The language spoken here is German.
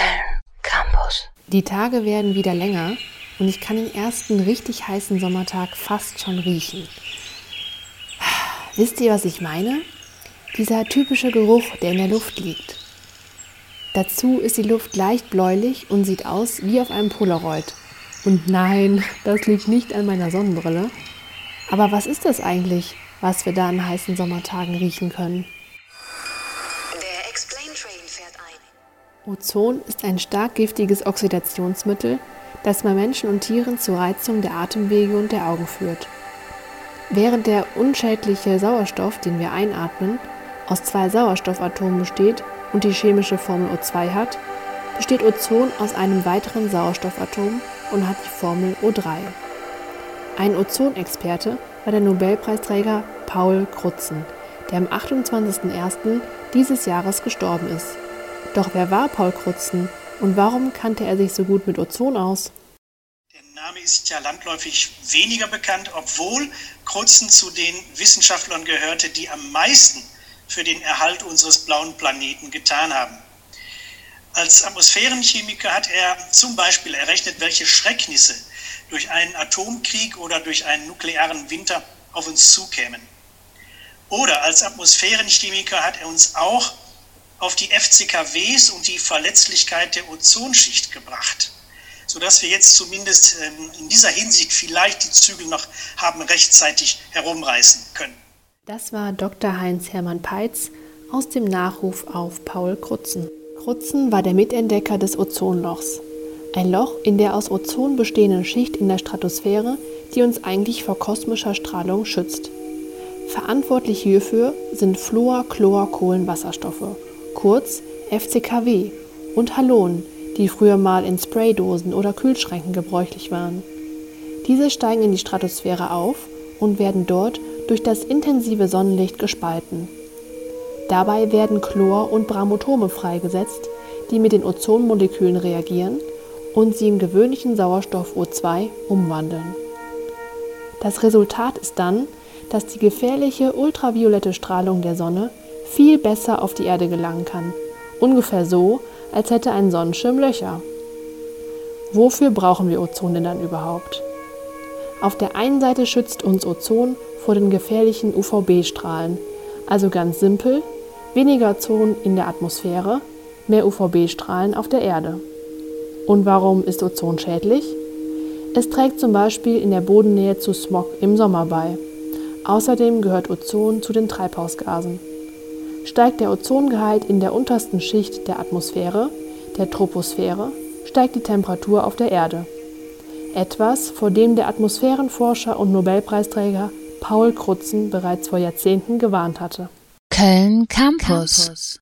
Köln Campus. Die Tage werden wieder länger und ich kann den ersten richtig heißen Sommertag fast schon riechen. Wisst ihr, was ich meine? Dieser typische Geruch, der in der Luft liegt. Dazu ist die Luft leicht bläulich und sieht aus wie auf einem Polaroid. Und nein, das liegt nicht an meiner Sonnenbrille. Aber was ist das eigentlich, was wir da an heißen Sommertagen riechen können? Ozon ist ein stark giftiges Oxidationsmittel, das bei Menschen und Tieren zur Reizung der Atemwege und der Augen führt. Während der unschädliche Sauerstoff, den wir einatmen, aus zwei Sauerstoffatomen besteht und die chemische Formel O2 hat, besteht Ozon aus einem weiteren Sauerstoffatom und hat die Formel O3. Ein Ozonexperte war der Nobelpreisträger Paul Crutzen, der am 28.01. dieses Jahres gestorben ist. Doch wer war Paul Crutzen und warum kannte er sich so gut mit Ozon aus? Der Name ist ja landläufig weniger bekannt, obwohl Crutzen zu den Wissenschaftlern gehörte, die am meisten für den Erhalt unseres blauen Planeten getan haben. Als Atmosphärenchemiker hat er zum Beispiel errechnet, welche Schrecknisse durch einen Atomkrieg oder durch einen nuklearen Winter auf uns zukämen. Oder als Atmosphärenchemiker hat er uns auch auf die FCKWs und die Verletzlichkeit der Ozonschicht gebracht, sodass wir jetzt zumindest ähm, in dieser Hinsicht vielleicht die Zügel noch haben rechtzeitig herumreißen können. Das war Dr. Heinz Hermann Peitz aus dem Nachruf auf Paul Krutzen. Krutzen war der Mitentdecker des Ozonlochs. Ein Loch in der aus Ozon bestehenden Schicht in der Stratosphäre, die uns eigentlich vor kosmischer Strahlung schützt. Verantwortlich hierfür sind Fluor, Chlor, Kohlenwasserstoffe, kurz FCKW, und Halonen, die früher mal in Spraydosen oder Kühlschränken gebräuchlich waren. Diese steigen in die Stratosphäre auf und werden dort durch das intensive Sonnenlicht gespalten. Dabei werden Chlor- und Bramotome freigesetzt, die mit den Ozonmolekülen reagieren und sie in gewöhnlichen Sauerstoff O2 umwandeln. Das Resultat ist dann, dass die gefährliche ultraviolette Strahlung der Sonne viel besser auf die Erde gelangen kann, ungefähr so, als hätte ein Sonnenschirm Löcher. Wofür brauchen wir Ozon denn dann überhaupt? Auf der einen Seite schützt uns Ozon vor den gefährlichen UVB-Strahlen, also ganz simpel, weniger Ozon in der Atmosphäre, mehr UVB-Strahlen auf der Erde. Und warum ist Ozon schädlich? Es trägt zum Beispiel in der Bodennähe zu Smog im Sommer bei. Außerdem gehört Ozon zu den Treibhausgasen. Steigt der Ozongehalt in der untersten Schicht der Atmosphäre, der Troposphäre, steigt die Temperatur auf der Erde. Etwas, vor dem der Atmosphärenforscher und Nobelpreisträger Paul Crutzen bereits vor Jahrzehnten gewarnt hatte. Köln Campus. Campus.